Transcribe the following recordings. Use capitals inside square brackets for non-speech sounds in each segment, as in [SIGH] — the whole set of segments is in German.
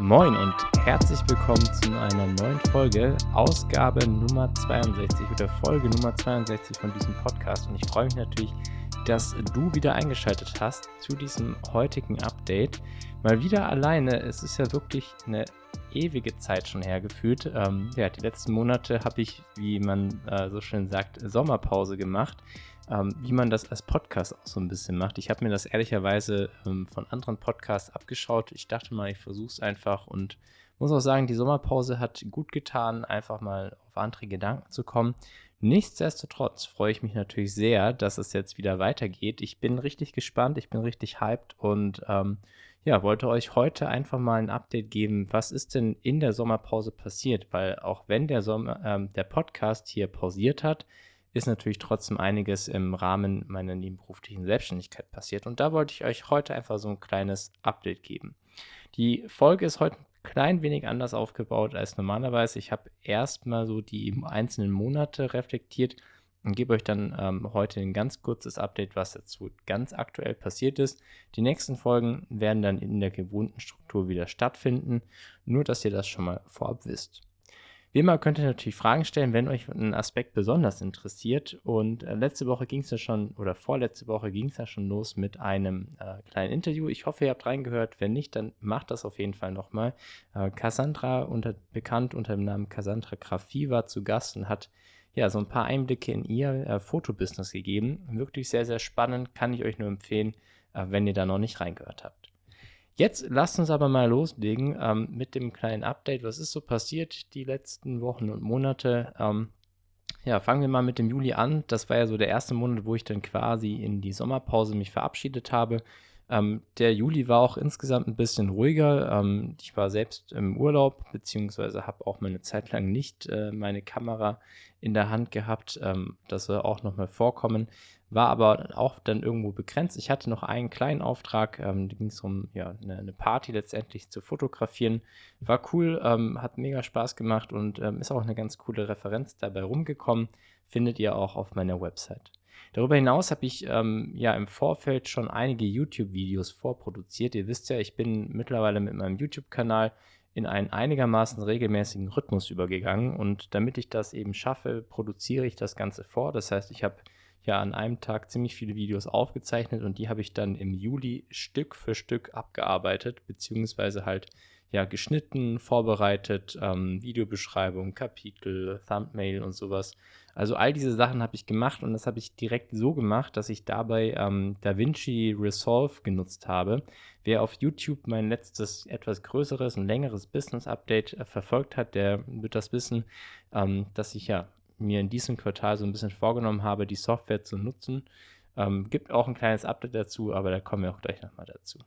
Moin und herzlich willkommen zu einer neuen Folge, Ausgabe Nummer 62 oder Folge Nummer 62 von diesem Podcast. Und ich freue mich natürlich, dass du wieder eingeschaltet hast zu diesem heutigen Update. Mal wieder alleine. Es ist ja wirklich eine ewige Zeit schon hergeführt. Ähm, ja, die letzten Monate habe ich, wie man äh, so schön sagt, Sommerpause gemacht. Ähm, wie man das als Podcast auch so ein bisschen macht. Ich habe mir das ehrlicherweise ähm, von anderen Podcasts abgeschaut. Ich dachte mal, ich versuche es einfach und muss auch sagen, die Sommerpause hat gut getan, einfach mal auf andere Gedanken zu kommen. Nichtsdestotrotz freue ich mich natürlich sehr, dass es jetzt wieder weitergeht. Ich bin richtig gespannt, ich bin richtig hyped und ähm, ja, wollte euch heute einfach mal ein Update geben. Was ist denn in der Sommerpause passiert? Weil auch wenn der, Sommer, ähm, der Podcast hier pausiert hat, ist natürlich trotzdem einiges im Rahmen meiner nebenberuflichen Selbstständigkeit passiert. Und da wollte ich euch heute einfach so ein kleines Update geben. Die Folge ist heute ein klein wenig anders aufgebaut als normalerweise. Ich habe erstmal so die einzelnen Monate reflektiert und gebe euch dann ähm, heute ein ganz kurzes Update, was dazu ganz aktuell passiert ist. Die nächsten Folgen werden dann in der gewohnten Struktur wieder stattfinden, nur dass ihr das schon mal vorab wisst. Wie immer könnt ihr natürlich Fragen stellen, wenn euch ein Aspekt besonders interessiert. Und äh, letzte Woche ging es ja schon, oder vorletzte Woche ging es ja schon los mit einem äh, kleinen Interview. Ich hoffe, ihr habt reingehört. Wenn nicht, dann macht das auf jeden Fall nochmal. Äh, Cassandra, unter, bekannt unter dem Namen Cassandra Grafie, war zu Gast und hat ja so ein paar Einblicke in ihr äh, Fotobusiness gegeben. Wirklich sehr, sehr spannend. Kann ich euch nur empfehlen, äh, wenn ihr da noch nicht reingehört habt. Jetzt lasst uns aber mal loslegen ähm, mit dem kleinen Update. Was ist so passiert die letzten Wochen und Monate? Ähm, ja, fangen wir mal mit dem Juli an. Das war ja so der erste Monat, wo ich dann quasi in die Sommerpause mich verabschiedet habe. Ähm, der Juli war auch insgesamt ein bisschen ruhiger. Ähm, ich war selbst im Urlaub, beziehungsweise habe auch mal eine Zeit lang nicht äh, meine Kamera in der Hand gehabt. Ähm, das soll auch nochmal vorkommen war aber auch dann irgendwo begrenzt. Ich hatte noch einen kleinen Auftrag, ähm, da ging es um ja, eine, eine, Party letztendlich zu fotografieren. War cool, ähm, hat mega Spaß gemacht und ähm, ist auch eine ganz coole Referenz dabei rumgekommen. Findet ihr auch auf meiner Website. Darüber hinaus habe ich ähm, ja im Vorfeld schon einige YouTube-Videos vorproduziert. Ihr wisst ja, ich bin mittlerweile mit meinem YouTube-Kanal in einen einigermaßen regelmäßigen Rhythmus übergegangen und damit ich das eben schaffe, produziere ich das Ganze vor. Das heißt, ich habe ja an einem Tag ziemlich viele Videos aufgezeichnet und die habe ich dann im Juli Stück für Stück abgearbeitet, beziehungsweise halt ja geschnitten, vorbereitet, ähm, Videobeschreibung, Kapitel, Thumbnail und sowas. Also all diese Sachen habe ich gemacht und das habe ich direkt so gemacht, dass ich dabei ähm, DaVinci Resolve genutzt habe. Wer auf YouTube mein letztes etwas größeres und längeres Business-Update äh, verfolgt hat, der wird das wissen, ähm, dass ich ja mir in diesem Quartal so ein bisschen vorgenommen habe, die Software zu nutzen. Ähm, gibt auch ein kleines Update dazu, aber da kommen wir auch gleich nochmal dazu.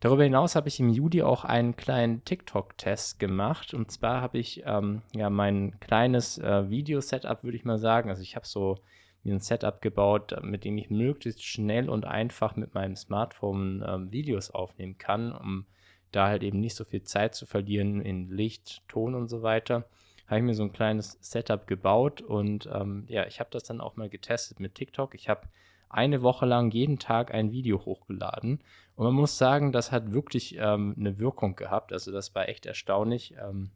Darüber hinaus habe ich im Juli auch einen kleinen TikTok-Test gemacht. Und zwar habe ich ähm, ja mein kleines äh, Video-Setup, würde ich mal sagen. Also ich habe so mir ein Setup gebaut, mit dem ich möglichst schnell und einfach mit meinem Smartphone ähm, Videos aufnehmen kann, um da halt eben nicht so viel Zeit zu verlieren in Licht, Ton und so weiter habe ich mir so ein kleines Setup gebaut und ähm, ja, ich habe das dann auch mal getestet mit TikTok. Ich habe eine Woche lang jeden Tag ein Video hochgeladen und man muss sagen, das hat wirklich ähm, eine Wirkung gehabt. Also das war echt erstaunlich. Ähm,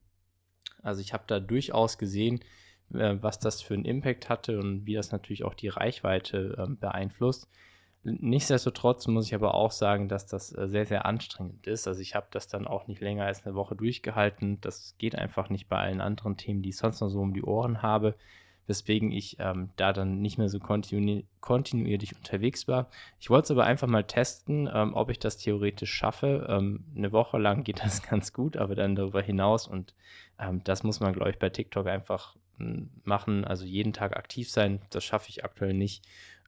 also ich habe da durchaus gesehen, äh, was das für einen Impact hatte und wie das natürlich auch die Reichweite äh, beeinflusst. Nichtsdestotrotz muss ich aber auch sagen, dass das äh, sehr, sehr anstrengend ist. Also ich habe das dann auch nicht länger als eine Woche durchgehalten. Das geht einfach nicht bei allen anderen Themen, die ich sonst noch so um die Ohren habe, weswegen ich ähm, da dann nicht mehr so kontinu kontinuierlich unterwegs war. Ich wollte es aber einfach mal testen, ähm, ob ich das theoretisch schaffe. Ähm, eine Woche lang geht das [LAUGHS] ganz gut, aber dann darüber hinaus und ähm, das muss man, glaube ich, bei TikTok einfach hm, machen. Also jeden Tag aktiv sein, das schaffe ich aktuell nicht.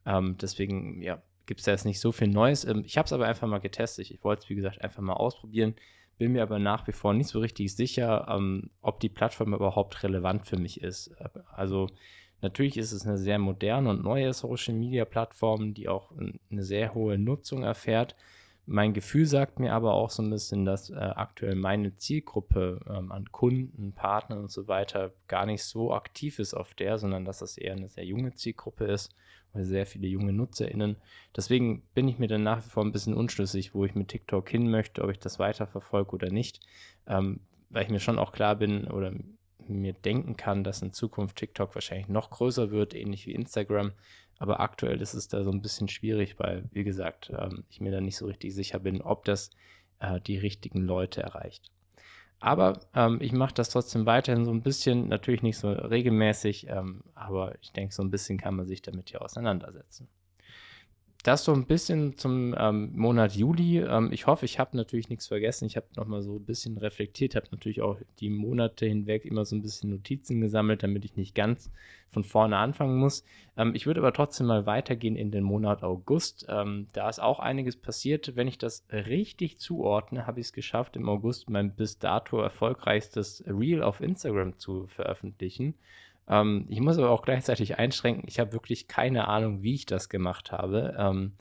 Ähm, deswegen, ja, gibt es da jetzt nicht so viel Neues. Ähm, ich habe es aber einfach mal getestet. Ich wollte es, wie gesagt, einfach mal ausprobieren. Bin mir aber nach wie vor nicht so richtig sicher, ähm, ob die Plattform überhaupt relevant für mich ist. Also natürlich ist es eine sehr moderne und neue Social-Media-Plattform, die auch eine sehr hohe Nutzung erfährt. Mein Gefühl sagt mir aber auch so ein bisschen, dass äh, aktuell meine Zielgruppe ähm, an Kunden, Partnern und so weiter gar nicht so aktiv ist auf der, sondern dass das eher eine sehr junge Zielgruppe ist oder sehr viele junge NutzerInnen. Deswegen bin ich mir dann nach wie vor ein bisschen unschlüssig, wo ich mit TikTok hin möchte, ob ich das weiterverfolge oder nicht, ähm, weil ich mir schon auch klar bin oder mir denken kann, dass in Zukunft TikTok wahrscheinlich noch größer wird, ähnlich wie Instagram. Aber aktuell ist es da so ein bisschen schwierig, weil, wie gesagt, ähm, ich mir da nicht so richtig sicher bin, ob das äh, die richtigen Leute erreicht. Aber ähm, ich mache das trotzdem weiterhin so ein bisschen, natürlich nicht so regelmäßig, ähm, aber ich denke, so ein bisschen kann man sich damit ja auseinandersetzen das so ein bisschen zum ähm, Monat Juli. Ähm, ich hoffe, ich habe natürlich nichts vergessen. Ich habe nochmal so ein bisschen reflektiert, habe natürlich auch die Monate hinweg immer so ein bisschen Notizen gesammelt, damit ich nicht ganz von vorne anfangen muss. Ähm, ich würde aber trotzdem mal weitergehen in den Monat August. Ähm, da ist auch einiges passiert. Wenn ich das richtig zuordne, habe ich es geschafft, im August mein bis dato erfolgreichstes Reel auf Instagram zu veröffentlichen. Ähm, ich muss aber auch gleichzeitig einschränken, ich habe wirklich keine Ahnung, wie ich das gemacht habe. Ähm,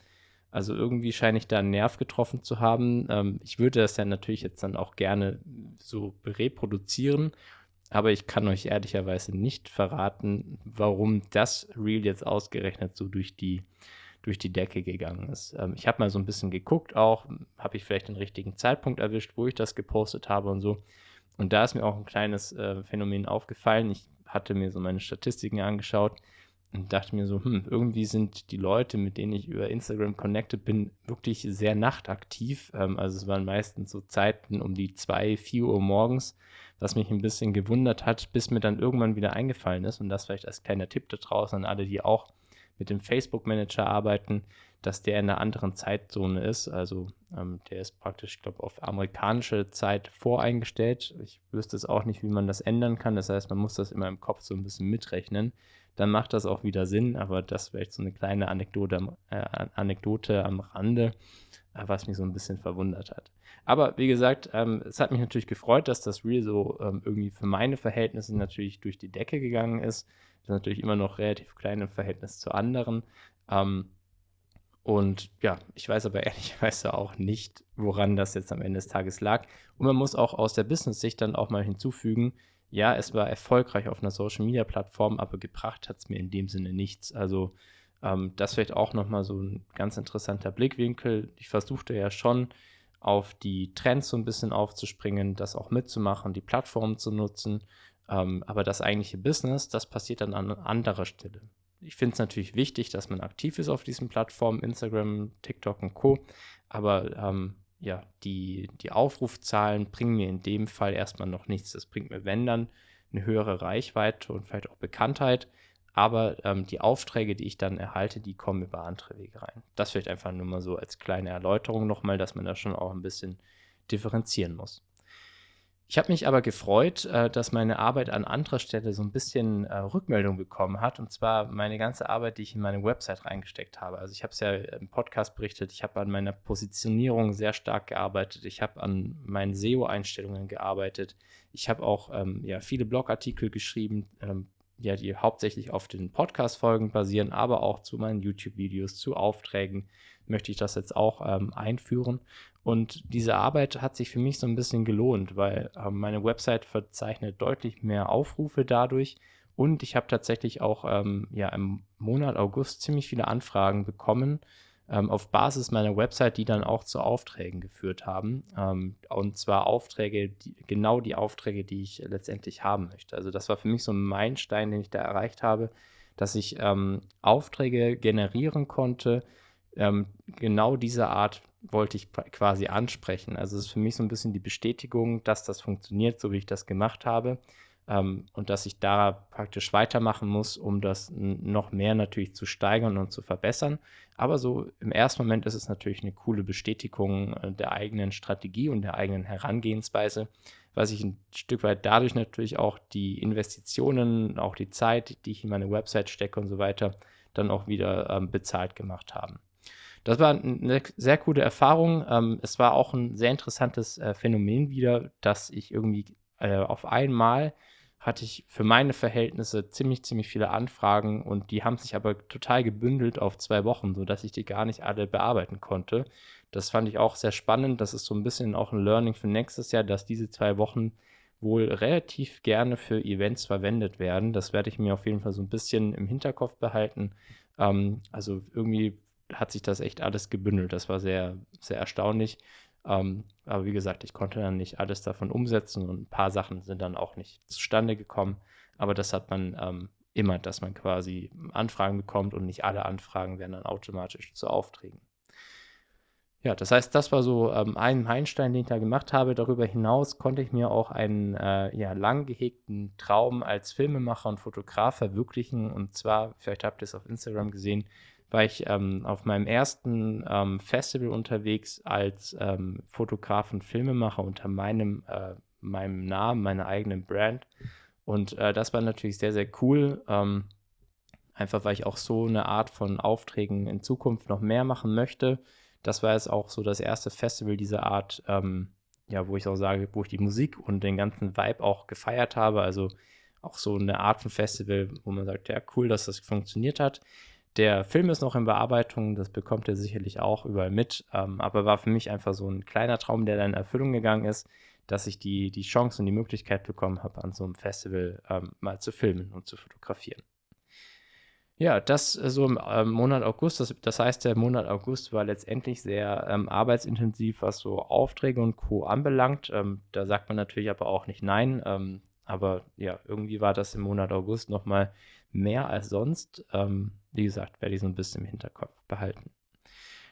also irgendwie scheine ich da einen Nerv getroffen zu haben. Ähm, ich würde das ja natürlich jetzt dann auch gerne so reproduzieren, aber ich kann euch ehrlicherweise nicht verraten, warum das Reel jetzt ausgerechnet so durch die, durch die Decke gegangen ist. Ähm, ich habe mal so ein bisschen geguckt auch, habe ich vielleicht den richtigen Zeitpunkt erwischt, wo ich das gepostet habe und so. Und da ist mir auch ein kleines äh, Phänomen aufgefallen. Ich hatte mir so meine Statistiken angeschaut und dachte mir so, hm, irgendwie sind die Leute, mit denen ich über Instagram connected bin, wirklich sehr nachtaktiv. Ähm, also es waren meistens so Zeiten um die 2, 4 Uhr morgens, was mich ein bisschen gewundert hat, bis mir dann irgendwann wieder eingefallen ist. Und das vielleicht als kleiner Tipp da draußen an alle, die auch mit dem Facebook Manager arbeiten, dass der in einer anderen Zeitzone ist. Also ähm, der ist praktisch, ich glaube, auf amerikanische Zeit voreingestellt. Ich wüsste es auch nicht, wie man das ändern kann. Das heißt, man muss das immer im Kopf so ein bisschen mitrechnen. Dann macht das auch wieder Sinn, aber das wäre so eine kleine Anekdote, äh, Anekdote am Rande, äh, was mich so ein bisschen verwundert hat. Aber wie gesagt, ähm, es hat mich natürlich gefreut, dass das Reel so ähm, irgendwie für meine Verhältnisse natürlich durch die Decke gegangen ist. Ist natürlich immer noch relativ klein im Verhältnis zu anderen. Ähm, und ja, ich weiß aber [LAUGHS] ehrlicherweise auch nicht, woran das jetzt am Ende des Tages lag. Und man muss auch aus der Business-Sicht dann auch mal hinzufügen, ja, es war erfolgreich auf einer Social-Media-Plattform, aber gebracht hat es mir in dem Sinne nichts. Also ähm, das vielleicht auch nochmal so ein ganz interessanter Blickwinkel. Ich versuchte ja schon auf die Trends so ein bisschen aufzuspringen, das auch mitzumachen, die Plattform zu nutzen. Ähm, aber das eigentliche Business, das passiert dann an anderer Stelle ich finde es natürlich wichtig, dass man aktiv ist auf diesen Plattformen, Instagram, TikTok und Co. Aber ähm, ja, die, die Aufrufzahlen bringen mir in dem Fall erstmal noch nichts. Das bringt mir, wenn dann, eine höhere Reichweite und vielleicht auch Bekanntheit. Aber ähm, die Aufträge, die ich dann erhalte, die kommen über andere Wege rein. Das vielleicht einfach nur mal so als kleine Erläuterung nochmal, dass man da schon auch ein bisschen differenzieren muss. Ich habe mich aber gefreut, äh, dass meine Arbeit an anderer Stelle so ein bisschen äh, Rückmeldung bekommen hat. Und zwar meine ganze Arbeit, die ich in meine Website reingesteckt habe. Also ich habe es ja im Podcast berichtet, ich habe an meiner Positionierung sehr stark gearbeitet. Ich habe an meinen SEO-Einstellungen gearbeitet. Ich habe auch ähm, ja, viele Blogartikel geschrieben, ähm, ja, die hauptsächlich auf den Podcast-Folgen basieren, aber auch zu meinen YouTube-Videos, zu Aufträgen möchte ich das jetzt auch ähm, einführen. Und diese Arbeit hat sich für mich so ein bisschen gelohnt, weil äh, meine Website verzeichnet deutlich mehr Aufrufe dadurch. Und ich habe tatsächlich auch ähm, ja, im Monat August ziemlich viele Anfragen bekommen ähm, auf Basis meiner Website, die dann auch zu Aufträgen geführt haben. Ähm, und zwar Aufträge, die, genau die Aufträge, die ich letztendlich haben möchte. Also das war für mich so ein Meilenstein, den ich da erreicht habe, dass ich ähm, Aufträge generieren konnte, ähm, genau diese Art wollte ich quasi ansprechen. Also es ist für mich so ein bisschen die Bestätigung, dass das funktioniert, so wie ich das gemacht habe. Ähm, und dass ich da praktisch weitermachen muss, um das noch mehr natürlich zu steigern und zu verbessern. Aber so im ersten Moment ist es natürlich eine coole Bestätigung äh, der eigenen Strategie und der eigenen Herangehensweise, was ich ein Stück weit dadurch natürlich auch die Investitionen, auch die Zeit, die ich in meine Website stecke und so weiter, dann auch wieder ähm, bezahlt gemacht haben. Das war eine sehr coole Erfahrung. Ähm, es war auch ein sehr interessantes äh, Phänomen wieder, dass ich irgendwie äh, auf einmal hatte ich für meine Verhältnisse ziemlich, ziemlich viele Anfragen und die haben sich aber total gebündelt auf zwei Wochen, sodass ich die gar nicht alle bearbeiten konnte. Das fand ich auch sehr spannend. Das ist so ein bisschen auch ein Learning für nächstes Jahr, dass diese zwei Wochen wohl relativ gerne für Events verwendet werden. Das werde ich mir auf jeden Fall so ein bisschen im Hinterkopf behalten. Ähm, also irgendwie hat sich das echt alles gebündelt. Das war sehr, sehr erstaunlich. Ähm, aber wie gesagt, ich konnte dann nicht alles davon umsetzen und ein paar Sachen sind dann auch nicht zustande gekommen. Aber das hat man ähm, immer, dass man quasi Anfragen bekommt und nicht alle Anfragen werden dann automatisch zu Aufträgen. Ja, das heißt, das war so ähm, ein Meilenstein, den ich da gemacht habe. Darüber hinaus konnte ich mir auch einen äh, ja, lang gehegten Traum als Filmemacher und Fotograf verwirklichen. Und zwar, vielleicht habt ihr es auf Instagram gesehen, war ich ähm, auf meinem ersten ähm, Festival unterwegs als ähm, Fotograf und Filmemacher unter meinem, äh, meinem Namen, meiner eigenen Brand. Und äh, das war natürlich sehr, sehr cool. Ähm, einfach weil ich auch so eine Art von Aufträgen in Zukunft noch mehr machen möchte das war jetzt auch so das erste Festival dieser Art, ähm, ja, wo ich auch sage, wo ich die Musik und den ganzen Vibe auch gefeiert habe. Also auch so eine Art von Festival, wo man sagt, ja, cool, dass das funktioniert hat. Der Film ist noch in Bearbeitung, das bekommt er sicherlich auch überall mit, ähm, aber war für mich einfach so ein kleiner Traum, der dann in Erfüllung gegangen ist, dass ich die, die Chance und die Möglichkeit bekommen habe, an so einem Festival ähm, mal zu filmen und zu fotografieren. Ja, das äh, so im ähm, Monat August. Das, das, heißt, der Monat August war letztendlich sehr ähm, arbeitsintensiv, was so Aufträge und Co. anbelangt. Ähm, da sagt man natürlich aber auch nicht nein. Ähm, aber ja, irgendwie war das im Monat August nochmal mehr als sonst. Ähm, wie gesagt, werde ich so ein bisschen im Hinterkopf behalten.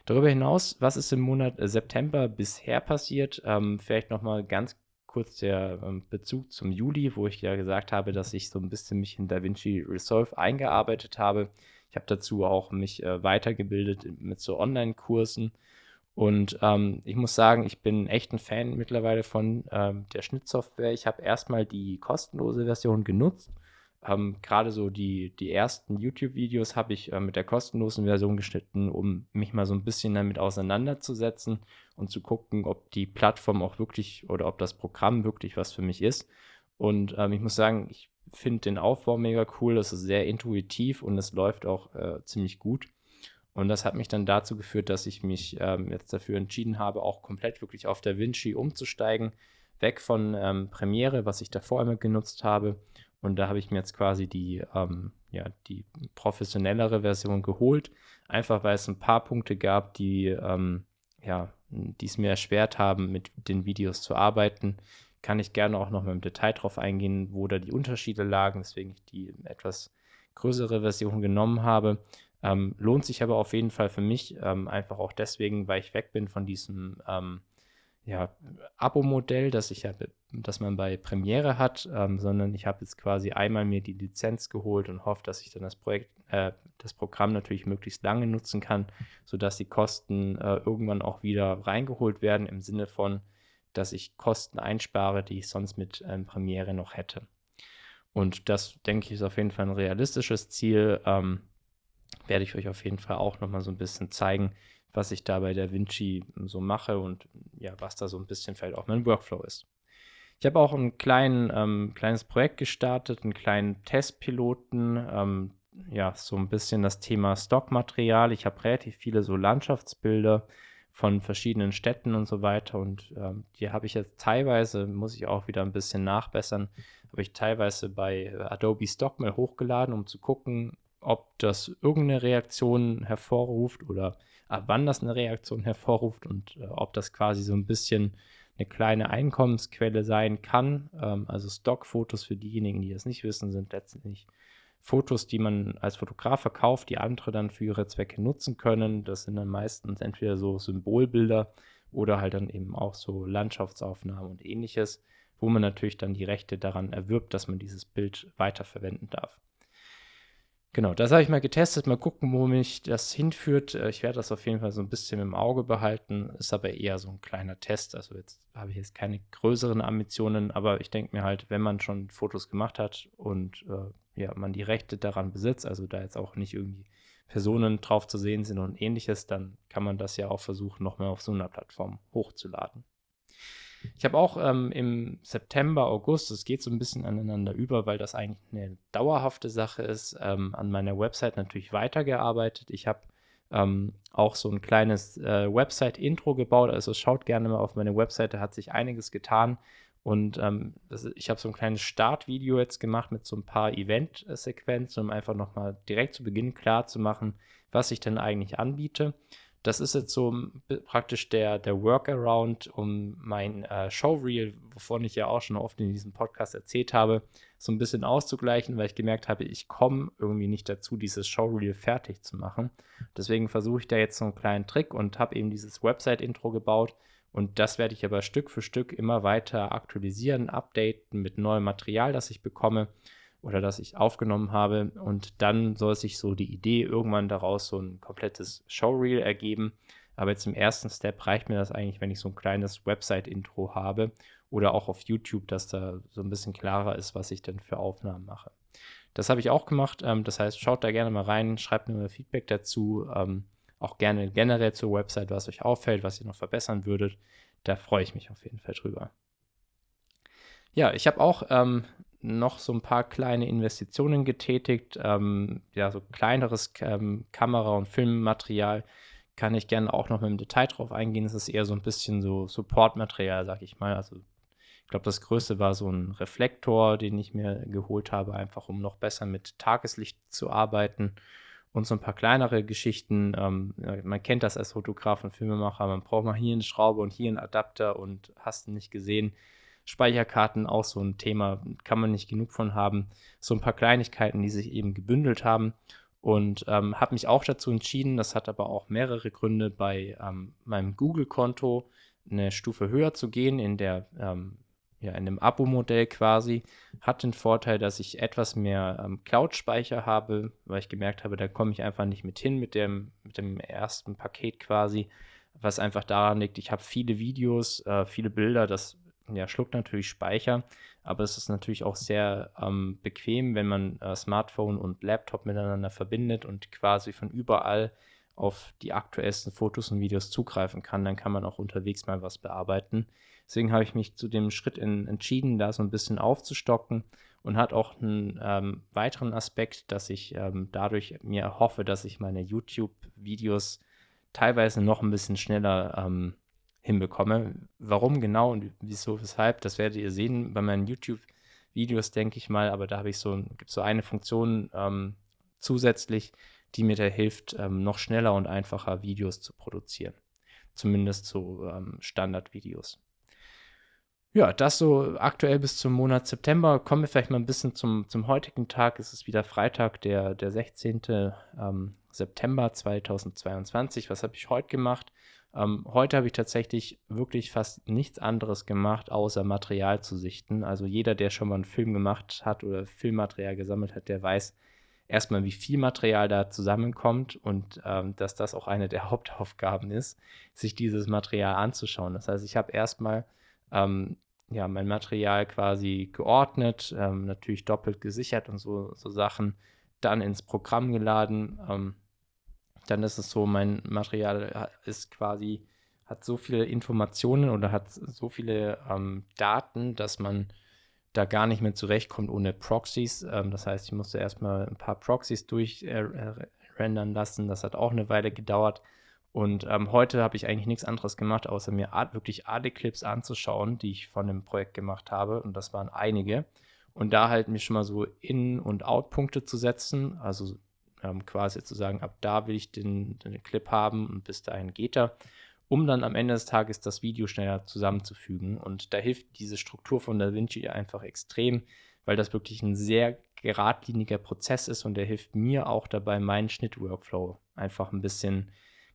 Darüber hinaus, was ist im Monat äh, September bisher passiert? Ähm, vielleicht nochmal ganz kurz der ähm, Bezug zum Juli, wo ich ja gesagt habe, dass ich so ein bisschen mich in DaVinci Resolve eingearbeitet habe. Ich habe dazu auch mich äh, weitergebildet mit so Online-Kursen. Und ähm, ich muss sagen, ich bin echt ein Fan mittlerweile von ähm, der Schnittsoftware. Ich habe erstmal die kostenlose Version genutzt ähm, gerade so die, die ersten YouTube-Videos habe ich äh, mit der kostenlosen Version geschnitten, um mich mal so ein bisschen damit auseinanderzusetzen und zu gucken, ob die Plattform auch wirklich oder ob das Programm wirklich was für mich ist. Und ähm, ich muss sagen, ich finde den Aufbau mega cool. Es ist sehr intuitiv und es läuft auch äh, ziemlich gut. Und das hat mich dann dazu geführt, dass ich mich ähm, jetzt dafür entschieden habe, auch komplett wirklich auf der Vinci umzusteigen. Weg von ähm, Premiere, was ich davor immer genutzt habe, und da habe ich mir jetzt quasi die, ähm, ja, die professionellere Version geholt, einfach weil es ein paar Punkte gab, die, ähm, ja, die es mir erschwert haben, mit den Videos zu arbeiten. Kann ich gerne auch noch mal im Detail drauf eingehen, wo da die Unterschiede lagen, weswegen ich die etwas größere Version genommen habe. Ähm, lohnt sich aber auf jeden Fall für mich, ähm, einfach auch deswegen, weil ich weg bin von diesem ähm, ja, Abo-Modell, das ich ja, das man bei Premiere hat, ähm, sondern ich habe jetzt quasi einmal mir die Lizenz geholt und hoffe, dass ich dann das Projekt, äh, das Programm natürlich möglichst lange nutzen kann, sodass die Kosten äh, irgendwann auch wieder reingeholt werden im Sinne von, dass ich Kosten einspare, die ich sonst mit ähm, Premiere noch hätte. Und das, denke ich, ist auf jeden Fall ein realistisches Ziel. Ähm, werde ich euch auf jeden Fall auch nochmal so ein bisschen zeigen, was ich da bei der Vinci so mache und ja, was da so ein bisschen vielleicht auch mein Workflow ist. Ich habe auch ein klein, ähm, kleines Projekt gestartet, einen kleinen Testpiloten, ähm, ja, so ein bisschen das Thema Stockmaterial. Ich habe relativ viele so Landschaftsbilder von verschiedenen Städten und so weiter und ähm, die habe ich jetzt teilweise, muss ich auch wieder ein bisschen nachbessern, habe ich teilweise bei Adobe Stockmail hochgeladen, um zu gucken, ob das irgendeine Reaktion hervorruft oder ab wann das eine Reaktion hervorruft und äh, ob das quasi so ein bisschen eine kleine Einkommensquelle sein kann. Ähm, also Stockfotos für diejenigen, die das nicht wissen, sind letztendlich Fotos, die man als Fotograf verkauft, die andere dann für ihre Zwecke nutzen können. Das sind dann meistens entweder so Symbolbilder oder halt dann eben auch so Landschaftsaufnahmen und ähnliches, wo man natürlich dann die Rechte daran erwirbt, dass man dieses Bild weiterverwenden darf. Genau, das habe ich mal getestet, mal gucken, wo mich das hinführt. Äh, ich werde das auf jeden Fall so ein bisschen im Auge behalten, ist aber eher so ein kleiner Test. Also jetzt habe ich jetzt keine größeren Ambitionen, aber ich denke mir halt, wenn man schon Fotos gemacht hat und äh, ja, man die Rechte daran besitzt, also da jetzt auch nicht irgendwie Personen drauf zu sehen sind und ähnliches, dann kann man das ja auch versuchen, nochmal auf so einer Plattform hochzuladen. Ich habe auch ähm, im September, August, es geht so ein bisschen aneinander über, weil das eigentlich eine dauerhafte Sache ist, ähm, an meiner Website natürlich weitergearbeitet. Ich habe ähm, auch so ein kleines äh, Website-Intro gebaut. Also schaut gerne mal auf meine Webseite, hat sich einiges getan. Und ähm, ist, ich habe so ein kleines Startvideo jetzt gemacht mit so ein paar Event-Sequenzen, um einfach nochmal direkt zu Beginn klar zu machen, was ich denn eigentlich anbiete. Das ist jetzt so praktisch der, der Workaround, um mein äh, Showreel, wovon ich ja auch schon oft in diesem Podcast erzählt habe, so ein bisschen auszugleichen, weil ich gemerkt habe, ich komme irgendwie nicht dazu, dieses Showreel fertig zu machen. Deswegen versuche ich da jetzt so einen kleinen Trick und habe eben dieses Website-Intro gebaut. Und das werde ich aber Stück für Stück immer weiter aktualisieren, updaten mit neuem Material, das ich bekomme oder das ich aufgenommen habe. Und dann soll sich so die Idee irgendwann daraus so ein komplettes Showreel ergeben. Aber jetzt im ersten Step reicht mir das eigentlich, wenn ich so ein kleines Website-Intro habe oder auch auf YouTube, dass da so ein bisschen klarer ist, was ich denn für Aufnahmen mache. Das habe ich auch gemacht. Ähm, das heißt, schaut da gerne mal rein, schreibt mir mal Feedback dazu. Ähm, auch gerne generell zur Website, was euch auffällt, was ihr noch verbessern würdet. Da freue ich mich auf jeden Fall drüber. Ja, ich habe auch ähm, noch so ein paar kleine Investitionen getätigt. Ähm, ja, so kleineres ähm, Kamera- und Filmmaterial kann ich gerne auch noch mit dem Detail drauf eingehen. Es ist eher so ein bisschen so Supportmaterial, sag ich mal. Also ich glaube, das größte war so ein Reflektor, den ich mir geholt habe, einfach um noch besser mit Tageslicht zu arbeiten. Und so ein paar kleinere Geschichten. Ähm, man kennt das als Fotograf und Filmemacher. Man braucht mal hier eine Schraube und hier einen Adapter und hast nicht gesehen Speicherkarten auch so ein Thema, kann man nicht genug von haben. So ein paar Kleinigkeiten, die sich eben gebündelt haben. Und ähm, habe mich auch dazu entschieden, das hat aber auch mehrere Gründe, bei ähm, meinem Google-Konto eine Stufe höher zu gehen, in der ähm, ja, in dem Abo-Modell quasi, hat den Vorteil, dass ich etwas mehr ähm, Cloud-Speicher habe, weil ich gemerkt habe, da komme ich einfach nicht mit hin mit dem, mit dem ersten Paket quasi, was einfach daran liegt, ich habe viele Videos, äh, viele Bilder, das ja, schluckt natürlich Speicher, aber es ist natürlich auch sehr ähm, bequem, wenn man äh, Smartphone und Laptop miteinander verbindet und quasi von überall auf die aktuellsten Fotos und Videos zugreifen kann. Dann kann man auch unterwegs mal was bearbeiten. Deswegen habe ich mich zu dem Schritt in, entschieden, da so ein bisschen aufzustocken und hat auch einen ähm, weiteren Aspekt, dass ich ähm, dadurch mir erhoffe, dass ich meine YouTube-Videos teilweise noch ein bisschen schneller ähm, hinbekomme. Warum genau und wieso, weshalb, das werdet ihr sehen bei meinen YouTube-Videos, denke ich mal. Aber da habe ich so, gibt so eine Funktion ähm, zusätzlich, die mir da hilft, ähm, noch schneller und einfacher Videos zu produzieren. Zumindest so ähm, Standard-Videos. Ja, das so aktuell bis zum Monat September. Kommen wir vielleicht mal ein bisschen zum, zum heutigen Tag. Es ist wieder Freitag, der, der 16. Ähm, September 2022. Was habe ich heute gemacht? Ähm, heute habe ich tatsächlich wirklich fast nichts anderes gemacht, außer Material zu sichten. Also jeder, der schon mal einen Film gemacht hat oder Filmmaterial gesammelt hat, der weiß erstmal, wie viel Material da zusammenkommt und ähm, dass das auch eine der [LAUGHS] Hauptaufgaben ist, sich dieses Material anzuschauen. Das heißt, ich habe erstmal ähm, ja, mein Material quasi geordnet, ähm, natürlich doppelt gesichert und so, so Sachen, dann ins Programm geladen. Dann ist es so, mein Material ist quasi, hat so viele Informationen oder hat so viele ähm, Daten, dass man da gar nicht mehr zurechtkommt ohne Proxys. Ähm, das heißt, ich musste erstmal ein paar Proxys durchrendern äh, lassen. Das hat auch eine Weile gedauert. Und ähm, heute habe ich eigentlich nichts anderes gemacht, außer mir wirklich AD-Clips anzuschauen, die ich von dem Projekt gemacht habe. Und das waren einige. Und da halt mir schon mal so In- und Out-Punkte zu setzen, also ähm, quasi zu sagen, ab da will ich den, den Clip haben und bis dahin geht er, um dann am Ende des Tages das Video schneller zusammenzufügen. Und da hilft diese Struktur von DaVinci einfach extrem, weil das wirklich ein sehr geradliniger Prozess ist und der hilft mir auch dabei, meinen Schnittworkflow einfach ein bisschen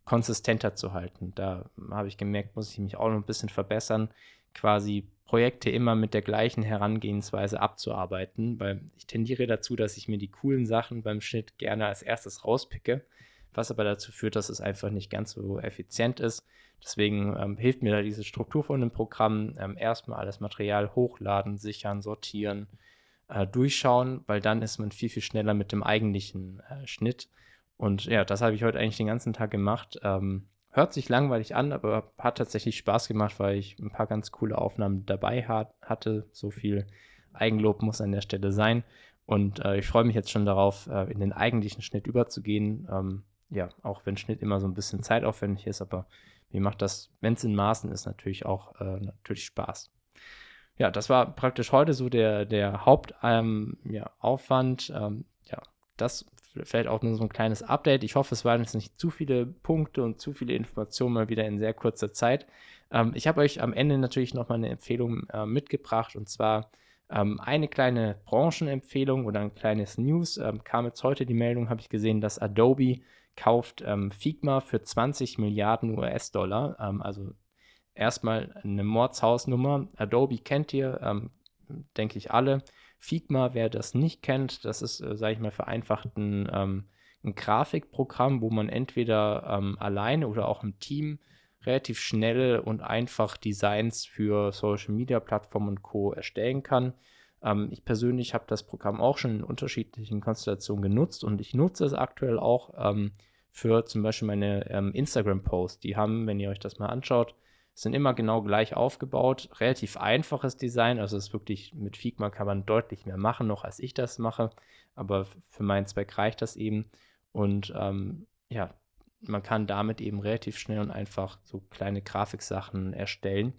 konsistenter zu halten. Da habe ich gemerkt, muss ich mich auch noch ein bisschen verbessern, quasi Projekte immer mit der gleichen Herangehensweise abzuarbeiten, weil ich tendiere dazu, dass ich mir die coolen Sachen beim Schnitt gerne als erstes rauspicke, was aber dazu führt, dass es einfach nicht ganz so effizient ist. Deswegen ähm, hilft mir da diese Struktur von dem Programm. Ähm, erstmal alles Material hochladen, sichern, sortieren, äh, durchschauen, weil dann ist man viel, viel schneller mit dem eigentlichen äh, Schnitt. Und ja, das habe ich heute eigentlich den ganzen Tag gemacht. Ähm, Hört sich langweilig an, aber hat tatsächlich Spaß gemacht, weil ich ein paar ganz coole Aufnahmen dabei hat, hatte. So viel Eigenlob muss an der Stelle sein. Und äh, ich freue mich jetzt schon darauf, äh, in den eigentlichen Schnitt überzugehen. Ähm, ja, auch wenn Schnitt immer so ein bisschen zeitaufwendig ist, aber mir macht das, wenn es in Maßen ist, natürlich auch äh, natürlich Spaß. Ja, das war praktisch heute so der, der Hauptaufwand. Ähm, ja, ähm, ja, das vielleicht auch nur so ein kleines Update. Ich hoffe, es waren jetzt nicht zu viele Punkte und zu viele Informationen mal wieder in sehr kurzer Zeit. Ähm, ich habe euch am Ende natürlich noch mal eine Empfehlung äh, mitgebracht und zwar ähm, eine kleine Branchenempfehlung oder ein kleines News. Ähm, kam jetzt heute die Meldung, habe ich gesehen, dass Adobe kauft ähm, Figma für 20 Milliarden US-Dollar. Ähm, also erstmal eine Mordshausnummer. Adobe kennt ihr, ähm, denke ich alle. Figma, wer das nicht kennt, das ist, äh, sage ich mal, vereinfacht ein, ähm, ein Grafikprogramm, wo man entweder ähm, alleine oder auch im Team relativ schnell und einfach Designs für Social Media Plattformen und Co. erstellen kann. Ähm, ich persönlich habe das Programm auch schon in unterschiedlichen Konstellationen genutzt und ich nutze es aktuell auch ähm, für zum Beispiel meine ähm, Instagram-Posts. Die haben, wenn ihr euch das mal anschaut, sind immer genau gleich aufgebaut. Relativ einfaches Design, also es ist wirklich mit Figma kann man deutlich mehr machen, noch als ich das mache. Aber für meinen Zweck reicht das eben. Und ähm, ja, man kann damit eben relativ schnell und einfach so kleine Grafiksachen erstellen.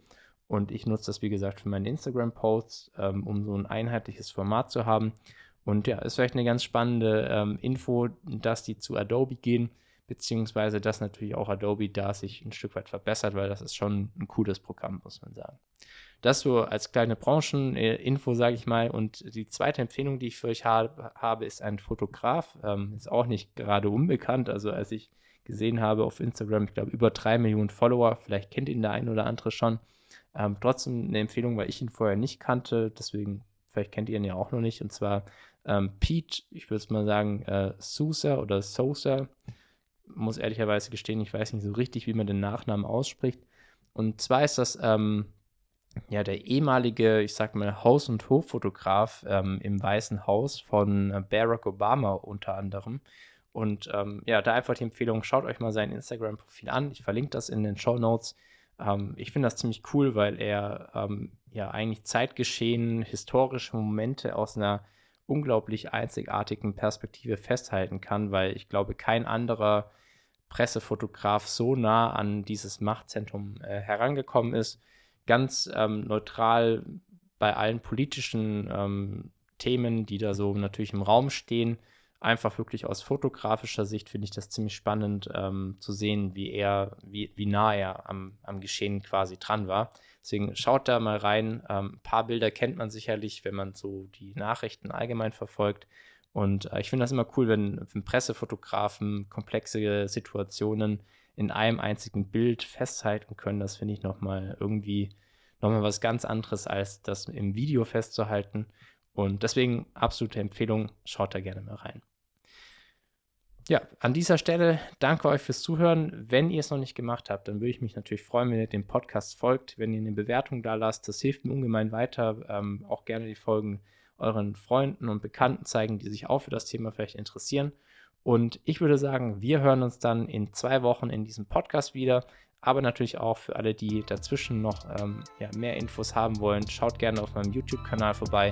Und ich nutze das, wie gesagt, für meine Instagram-Posts, ähm, um so ein einheitliches Format zu haben. Und ja, ist vielleicht eine ganz spannende ähm, Info, dass die zu Adobe gehen beziehungsweise dass natürlich auch Adobe da sich ein Stück weit verbessert, weil das ist schon ein cooles Programm, muss man sagen. Das so als kleine Brancheninfo, sage ich mal. Und die zweite Empfehlung, die ich für euch habe, ist ein Fotograf. Ähm, ist auch nicht gerade unbekannt. Also als ich gesehen habe auf Instagram, ich glaube über drei Millionen Follower, vielleicht kennt ihn der ein oder andere schon. Ähm, trotzdem eine Empfehlung, weil ich ihn vorher nicht kannte. Deswegen, vielleicht kennt ihr ihn ja auch noch nicht. Und zwar ähm, Pete, ich würde es mal sagen, äh, Sousa oder Sosa muss ehrlicherweise gestehen, ich weiß nicht so richtig, wie man den Nachnamen ausspricht. Und zwar ist das ähm, ja der ehemalige, ich sag mal, Haus- und Hoffotograf ähm, im Weißen Haus von äh, Barack Obama unter anderem. Und ähm, ja, da einfach die Empfehlung, schaut euch mal sein Instagram-Profil an. Ich verlinke das in den Show Notes. Ähm, ich finde das ziemlich cool, weil er ähm, ja eigentlich Zeitgeschehen, historische Momente aus einer unglaublich einzigartigen Perspektive festhalten kann, weil ich glaube, kein anderer Pressefotograf so nah an dieses Machtzentrum äh, herangekommen ist. Ganz ähm, neutral bei allen politischen ähm, Themen, die da so natürlich im Raum stehen. Einfach wirklich aus fotografischer Sicht finde ich das ziemlich spannend ähm, zu sehen, wie er, wie, wie nah er am, am Geschehen quasi dran war. Deswegen schaut da mal rein. Ähm, ein paar Bilder kennt man sicherlich, wenn man so die Nachrichten allgemein verfolgt. Und äh, ich finde das immer cool, wenn, wenn Pressefotografen komplexe Situationen in einem einzigen Bild festhalten können. Das finde ich nochmal irgendwie nochmal was ganz anderes, als das im Video festzuhalten. Und deswegen absolute Empfehlung, schaut da gerne mal rein. Ja, an dieser Stelle danke euch fürs Zuhören. Wenn ihr es noch nicht gemacht habt, dann würde ich mich natürlich freuen, wenn ihr dem Podcast folgt, wenn ihr eine Bewertung da lasst. Das hilft mir ungemein weiter. Ähm, auch gerne die Folgen euren Freunden und Bekannten zeigen, die sich auch für das Thema vielleicht interessieren. Und ich würde sagen, wir hören uns dann in zwei Wochen in diesem Podcast wieder. Aber natürlich auch für alle, die dazwischen noch ähm, ja, mehr Infos haben wollen, schaut gerne auf meinem YouTube-Kanal vorbei.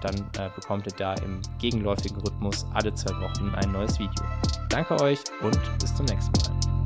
Dann äh, bekommt ihr da im gegenläufigen Rhythmus alle zwei Wochen ein neues Video. Danke euch und bis zum nächsten Mal.